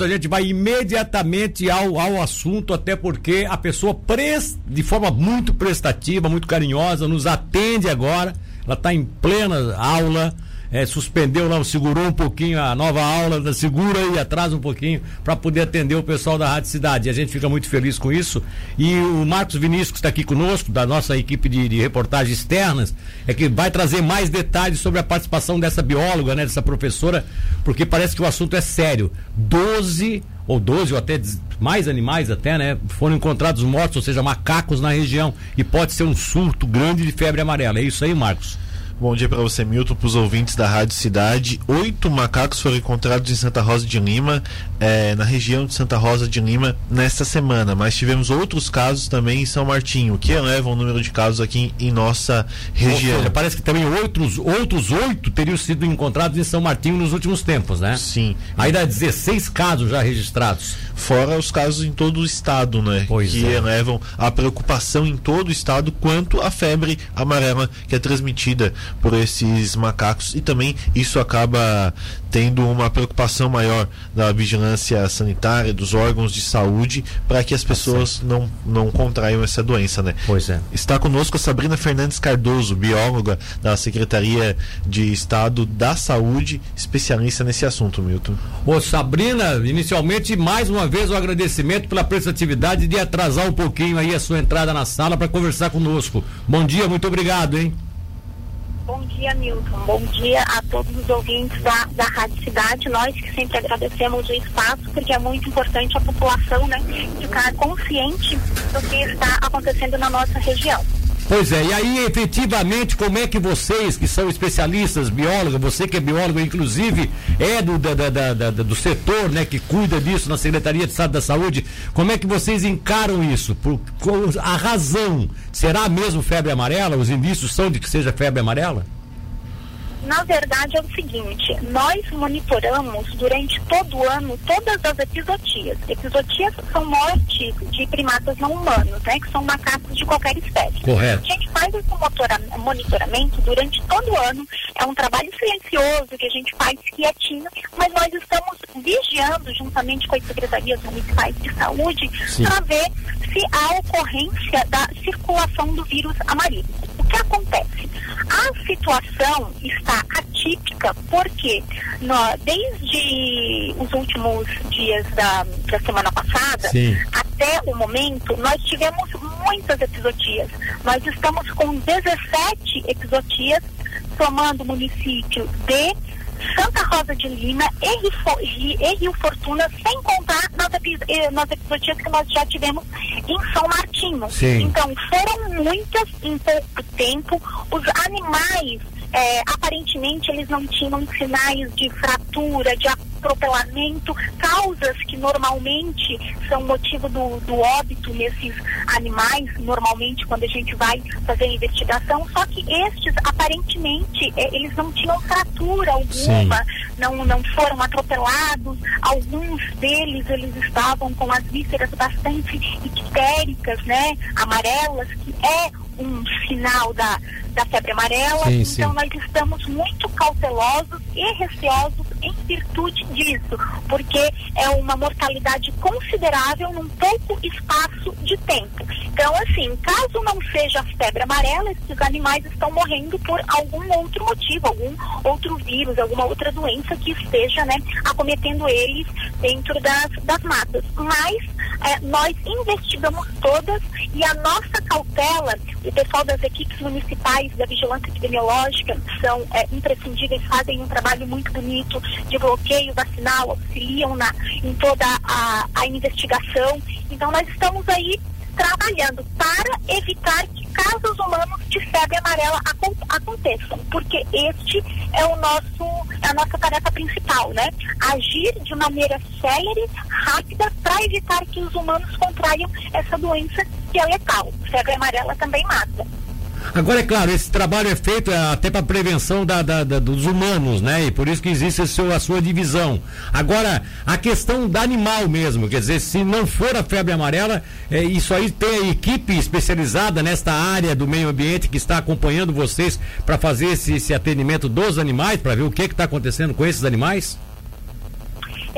A gente vai imediatamente ao, ao assunto, até porque a pessoa pres, de forma muito prestativa, muito carinhosa, nos atende agora. Ela está em plena aula é, suspendeu lá, segurou um pouquinho a nova aula, segura e atrasa um pouquinho para poder atender o pessoal da Rádio Cidade. E a gente fica muito feliz com isso. E o Marcos Vinícius, que está aqui conosco, da nossa equipe de, de reportagens externas, é que vai trazer mais detalhes sobre a participação dessa bióloga, né, dessa professora, porque parece que o assunto é sério. Doze ou 12 ou até mais animais até, né? Foram encontrados mortos, ou seja, macacos na região e pode ser um surto grande de febre amarela. É isso aí, Marcos? Bom dia para você, Milton, para os ouvintes da Rádio Cidade. Oito macacos foram encontrados em Santa Rosa de Lima, é, na região de Santa Rosa de Lima, nesta semana. Mas tivemos outros casos também em São Martinho, que eleva o número de casos aqui em nossa região. Seja, parece que também outros, outros oito teriam sido encontrados em São Martinho nos últimos tempos, né? Sim. Aí dá 16 casos já registrados. Fora os casos em todo o estado, né? Pois que é. elevam a preocupação em todo o estado quanto à febre amarela que é transmitida por esses macacos e também isso acaba tendo uma preocupação maior da vigilância sanitária, dos órgãos de saúde, para que as tá pessoas não, não contraiam essa doença, né? Pois é. Está conosco a Sabrina Fernandes Cardoso, bióloga da Secretaria de Estado da Saúde, especialista nesse assunto, Milton. Ô Sabrina, inicialmente mais uma vez o um agradecimento pela prestatividade de atrasar um pouquinho aí a sua entrada na sala para conversar conosco. Bom dia, muito obrigado, hein? Dia, Milton. Bom dia a todos os ouvintes da, da Rádio Cidade. Nós que sempre agradecemos o espaço, porque é muito importante a população né, ficar consciente do que está acontecendo na nossa região. Pois é, e aí efetivamente como é que vocês que são especialistas, biólogos, você que é biólogo, inclusive é do, da, da, da, do setor né, que cuida disso na Secretaria de Estado da Saúde, como é que vocês encaram isso? Por, a razão, será mesmo febre amarela? Os indícios são de que seja febre amarela? Na verdade é o seguinte, nós monitoramos durante todo o ano todas as episotias. Episotias são mortes de primatas não humanos, né? Que são macacos de qualquer espécie. Correto. A gente faz esse monitoramento durante todo o ano. É um trabalho silencioso que a gente faz quietinho, mas nós estamos vigiando juntamente com as secretarias municipais de saúde para ver se há ocorrência da circulação do vírus amarelo. O que acontece? A situação está atípica porque no, desde os últimos dias da, da semana passada Sim. até o momento, nós tivemos muitas episodias. Nós estamos com 17 episodias, somando o município de Santa Rosa de Lima e Rio, Fortuna, sem contar nas, eh, nas episodias que nós já tivemos em São Martinho. Sim. Então, foram muitas em pouco tempo. Os animais, é, aparentemente, eles não tinham sinais de fratura, de atropelamento, causas que normalmente são motivo do, do óbito nesses animais, normalmente quando a gente vai fazer a investigação, só que estes, aparentemente, é, eles não tinham fratura alguma, não, não foram atropelados, alguns deles, eles estavam com as vísceras bastante ictéricas, né, amarelas, que é um sinal da, da febre amarela, sim, então sim. nós estamos muito cautelosos e receosos em virtude disso, porque é uma mortalidade considerável num pouco espaço de tempo. Então, assim, caso não seja febre amarela, esses animais estão morrendo por algum outro motivo, algum outro vírus, alguma outra doença que esteja, né, acometendo eles dentro das, das matas. Mas é, nós investigamos todas e a nossa cautela, o pessoal das equipes municipais da vigilância epidemiológica são é, imprescindíveis, fazem um trabalho muito bonito de bloqueio vacinal, auxiliam na, em toda a, a investigação. Então nós estamos aí trabalhando para evitar que casos humanos de febre amarela aconteçam, porque este é o nosso a nossa tarefa principal, né? Agir de maneira célere, rápida, para evitar que os humanos contraiam essa doença que é letal. Febre amarela também mata. Agora, é claro, esse trabalho é feito até para prevenção da, da, da, dos humanos, né? E por isso que existe a sua, a sua divisão. Agora, a questão da animal mesmo, quer dizer, se não for a febre amarela, é, isso aí tem a equipe especializada nesta área do meio ambiente que está acompanhando vocês para fazer esse, esse atendimento dos animais, para ver o que está acontecendo com esses animais?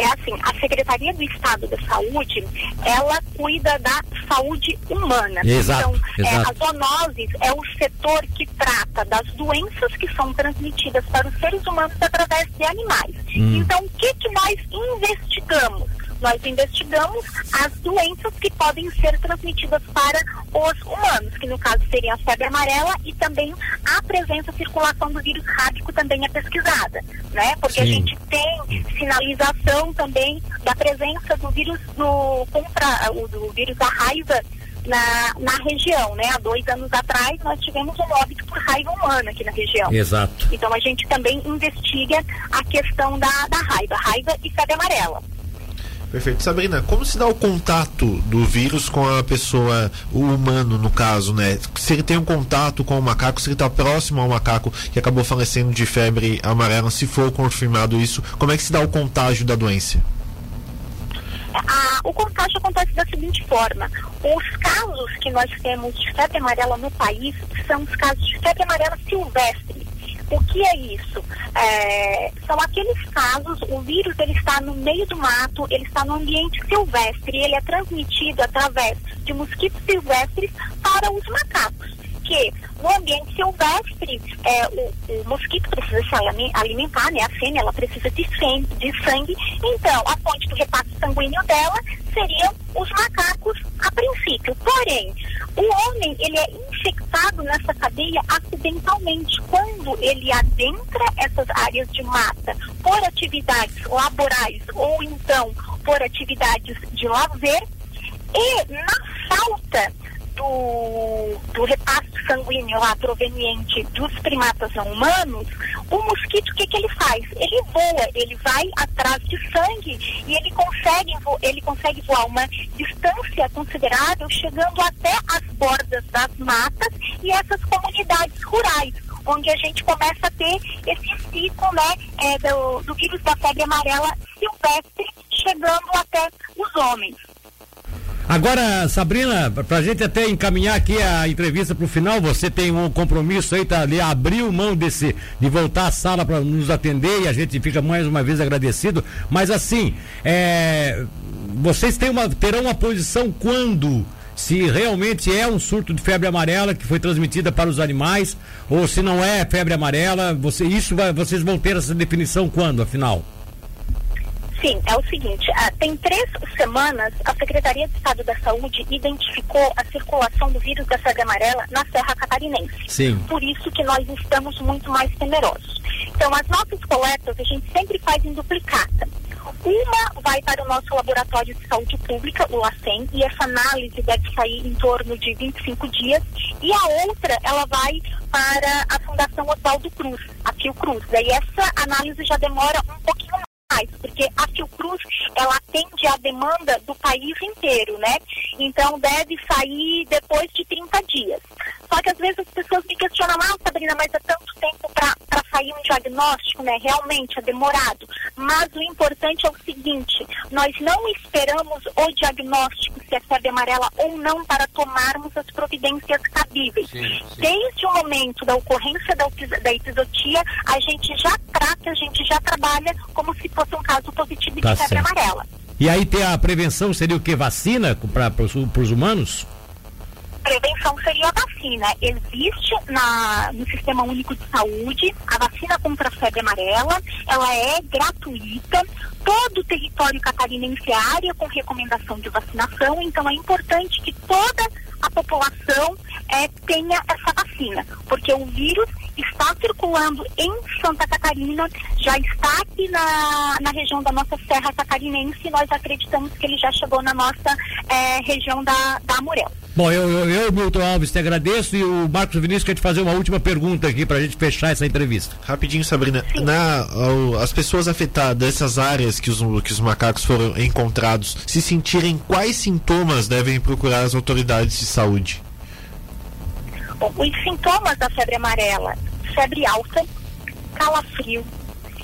É assim, a Secretaria do Estado da Saúde, ela cuida da saúde humana. Exato, então, exato. É, a zoonoses é o setor que trata das doenças que são transmitidas para os seres humanos através de animais. Hum. Então, o que, que nós investigamos? Nós investigamos as doenças que podem ser transmitidas para os humanos, que no caso seria a febre amarela e também a presença, a circulação do vírus rábico também é pesquisada, né? Porque a Sim. gente tem sinalização também da presença do vírus do contra o do vírus da raiva na, na região, né? Há dois anos atrás nós tivemos um óbito por raiva humana aqui na região. Exato. Então a gente também investiga a questão da, da raiva, raiva e febre amarela. Perfeito. Sabrina, como se dá o contato do vírus com a pessoa, o humano no caso, né? Se ele tem um contato com o macaco, se ele está próximo ao macaco que acabou falecendo de febre amarela, se for confirmado isso, como é que se dá o contágio da doença? A- o contágio acontece da seguinte forma: os casos que nós temos de febre amarela no país são os casos de febre amarela silvestre. O que é isso? É, são aqueles casos, o vírus ele está no meio do mato, ele está no ambiente silvestre, ele é transmitido através de mosquitos silvestres para os macacos. Que no ambiente silvestre, é, o, o mosquito precisa se alime- alimentar, né? A fêmea ela precisa de sangue, de sangue. Então, a fonte do repasse sanguíneo dela seriam os macacos a princípio. Porém, o homem ele é infectado nessa cadeia acidentalmente quando ele adentra essas áreas de mata por atividades laborais ou então por atividades de lazer e na falta do, do sanguíneo lá proveniente dos primatas não humanos, o mosquito o que, que ele faz? Ele voa, ele vai atrás de sangue e ele consegue, ele consegue voar uma distância considerável, chegando até as bordas das matas e essas comunidades rurais, onde a gente começa a ter esse ciclo né, é, do, do vírus da febre amarela silvestre chegando até os homens. Agora, Sabrina, pra- pra gente até encaminhar aqui a entrevista pro final, você tem um compromisso aí, tá ali, abriu mão desse, de voltar à sala para nos atender e a gente fica mais uma vez agradecido. Mas assim, é, vocês têm uma, terão uma posição quando? Se realmente é um surto de febre amarela que foi transmitida para os animais, ou se não é febre amarela, você, isso vai, vocês vão ter essa definição quando, afinal? Sim, é o seguinte, ah, tem três semanas a Secretaria de Estado da Saúde identificou a circulação do vírus da febre amarela na Serra Catarinense. Sim. Por isso que nós estamos muito mais temerosos. Então, as nossas coletas a gente sempre faz em duplicata. Uma vai para o nosso laboratório de saúde pública, o LACEN, e essa análise deve sair em torno de 25 dias. E a outra, ela vai para a Fundação Oswaldo Cruz, a Fiocruz. Daí essa análise já demora um pouquinho mais, porque a Fiocruz ela atende a demanda do país inteiro, né? Então deve sair depois de 30 dias. Só que às vezes as pessoas me questionam, ah, Sabrina, mas é tanto tempo para diagnóstico, né? Realmente é demorado. Mas o importante é o seguinte, nós não esperamos o diagnóstico se é febre amarela ou não para tomarmos as providências cabíveis. Desde o momento da ocorrência da, da episotia, a gente já trata, a gente já trabalha como se fosse um caso positivo de Tá febre certo. amarela. E aí tem a prevenção, seria o que? Vacina para os humanos? prevenção seria a vacina. Existe na, no Sistema Único de Saúde a vacina contra a febre amarela, ela é gratuita. Todo o território catarinense é área com recomendação de vacinação, então é importante que toda a população eh, tenha essa vacina, porque o vírus está circulando em Santa Catarina, já está aqui na, na região da nossa Serra Catarinense e nós acreditamos que ele já chegou na nossa eh, região da, da Amurel. Bom, eu, eu, eu, Milton Alves, te agradeço e o Marcos Vinícius quer te fazer uma última pergunta aqui para a gente fechar essa entrevista. Rapidinho, Sabrina. Na, as pessoas afetadas dessas áreas que os, que os macacos foram encontrados, se sentirem quais sintomas devem procurar as autoridades de saúde? Bom, os sintomas da febre amarela, febre alta, calafrio,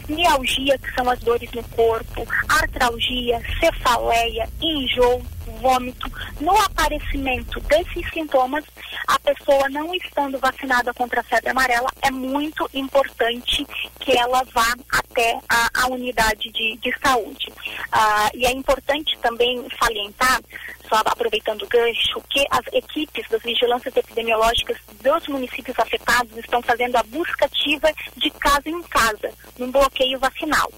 mialgia, que são as dores no corpo, artralgia, cefaleia, enjoo, vômito. No aparecimento desses sintomas, a pessoa não estando vacinada contra a febre amarela, é muito importante que ela vá até a, a unidade de, de saúde. Ah, e é importante também salientar, só aproveitando o gancho, que as equipes das vigilâncias epidemiológicas dos municípios afetados estão fazendo a busca ativa de casa em casa, num bloqueio vacinal.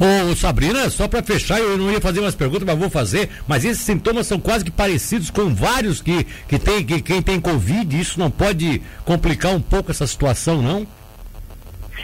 Ô, Sabrina, só para fechar, eu não ia fazer umas perguntas, mas vou fazer. Mas esses sintomas são quase que parecidos com vários que, que tem, que quem tem Covid. Isso não pode complicar um pouco essa situação, não?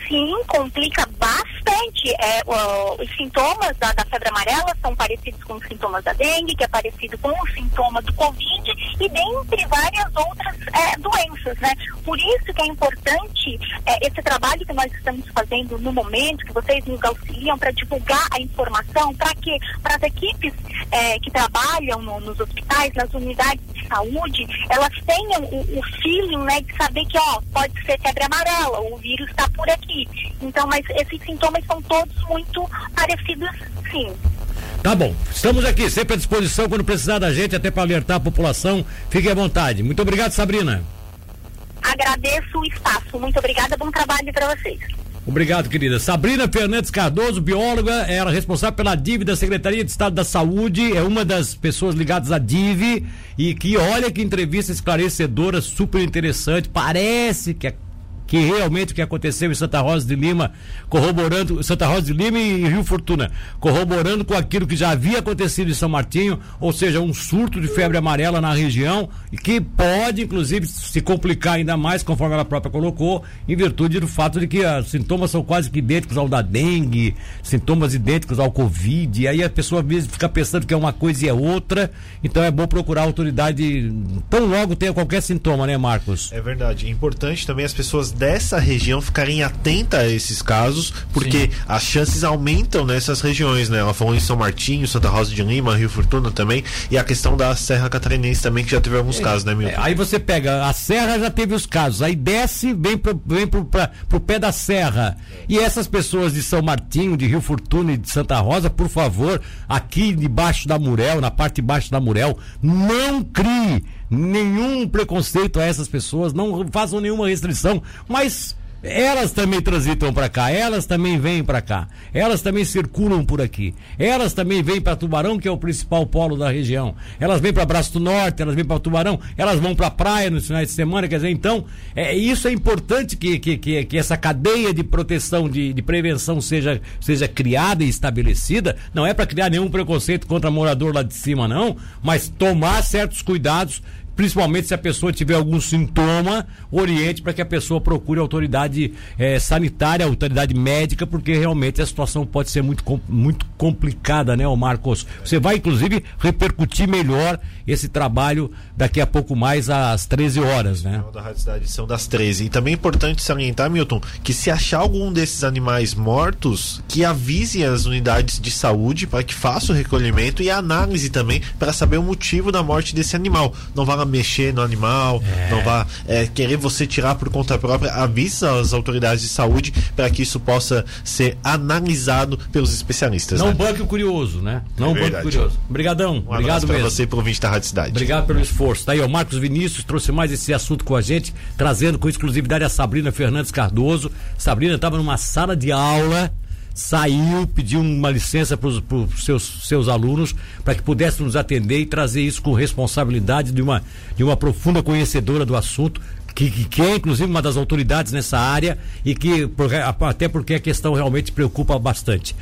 Sim, complica bastante. É, os sintomas da, da, febre amarela são parecidos com os sintomas da dengue, que é parecido com os sintomas do Covid e dentre várias outras é, doenças, né? Por isso que é importante é, esse trabalho que nós estamos fazendo no momento, que vocês nos auxiliam para divulgar a informação, para que para as equipes é, que trabalham no, nos hospitais, nas unidades de saúde, elas tenham o, o feeling, né, de saber que ó, pode ser febre amarela, o vírus está por aqui. Então, mas esses sintomas são todos muito parecidos, sim. Tá bom. Estamos aqui, sempre à disposição quando precisar da gente, até para alertar a população. Fique à vontade. Muito obrigado, Sabrina. Agradeço o espaço. Muito obrigada. Bom trabalho para vocês. Obrigado, querida. Sabrina Fernandes Cardoso, bióloga, era responsável pela DIV da Secretaria de Estado da Saúde, é uma das pessoas ligadas à DIV e que olha que entrevista esclarecedora, super interessante. Parece que é que realmente o que aconteceu em Santa Rosa de Lima, corroborando, Santa Rosa de Lima e Rio Fortuna, corroborando com aquilo que já havia acontecido em São Martinho, ou seja, um surto de febre amarela na região, e que pode, inclusive, se complicar ainda mais, conforme ela própria colocou, em virtude do fato de que os sintomas são quase que idênticos ao da dengue, sintomas idênticos ao Covid, e aí a pessoa vezes fica pensando que é uma coisa e é outra, então é bom procurar a autoridade tão logo tenha qualquer sintoma, né, Marcos? É verdade. É importante também as pessoas dessa região ficarem atentas a esses casos, porque Sim. as chances aumentam nessas regiões, né? Ela falou em São Martinho, Santa Rosa de Lima, Rio Fortuna também, e a questão da Serra Catarinense também, que já teve alguns é, casos, né, Milton? É, aí você pega, a Serra já teve os casos, aí desce, vem pro, vem pro, pra, pro pé da Serra. E essas pessoas de São Martinho, de Rio Fortuna e de Santa Rosa, por favor, aqui debaixo da Murel, na parte de baixo da Murel, não crie nenhum preconceito a essas pessoas, não façam nenhuma restrição, mas elas também transitam para cá, elas também vêm para cá, elas também circulam por aqui, elas também vêm para Tubarão, que é o principal polo da região, elas vêm para Braço do Norte, elas vêm para Tubarão, elas vão para a praia nos finais de semana, quer dizer, então, é, isso é importante que, que, que, que essa cadeia de proteção, de, de prevenção seja, seja criada e estabelecida, não é para criar nenhum preconceito contra morador lá de cima, não, mas tomar certos cuidados principalmente se a pessoa tiver algum sintoma, oriente para que a pessoa procure a autoridade eh, sanitária, a autoridade médica, porque realmente a situação pode ser muito, muito complicada, né, Marcos? Você vai, inclusive, repercutir melhor esse trabalho daqui a pouco mais às 13 horas, né? Da Rádio Cidade são das 13. E também é importante salientar, Milton, que se achar algum desses animais mortos, que avise as unidades de saúde para que faça o recolhimento e a análise também para saber o motivo da morte desse animal. Não vá mexer no animal, é. não vá é, querer você tirar por conta própria, avisa as autoridades de saúde para que isso possa ser analisado pelos especialistas. Não né? banque o curioso, né? Não é banque o curioso. Obrigadão. Um Obrigado para você por vir da Rádio Cidade. Obrigado pelo esforço. Tá aí, o Marcos Vinícius trouxe mais esse assunto com a gente, trazendo com exclusividade a Sabrina Fernandes Cardoso. Sabrina estava numa sala de aula saiu, pediu uma licença para os seus, seus alunos para que pudessem nos atender e trazer isso com responsabilidade de uma, de uma profunda conhecedora do assunto, que, que, que, é inclusive uma das autoridades nessa área e que até porque a questão realmente preocupa bastante.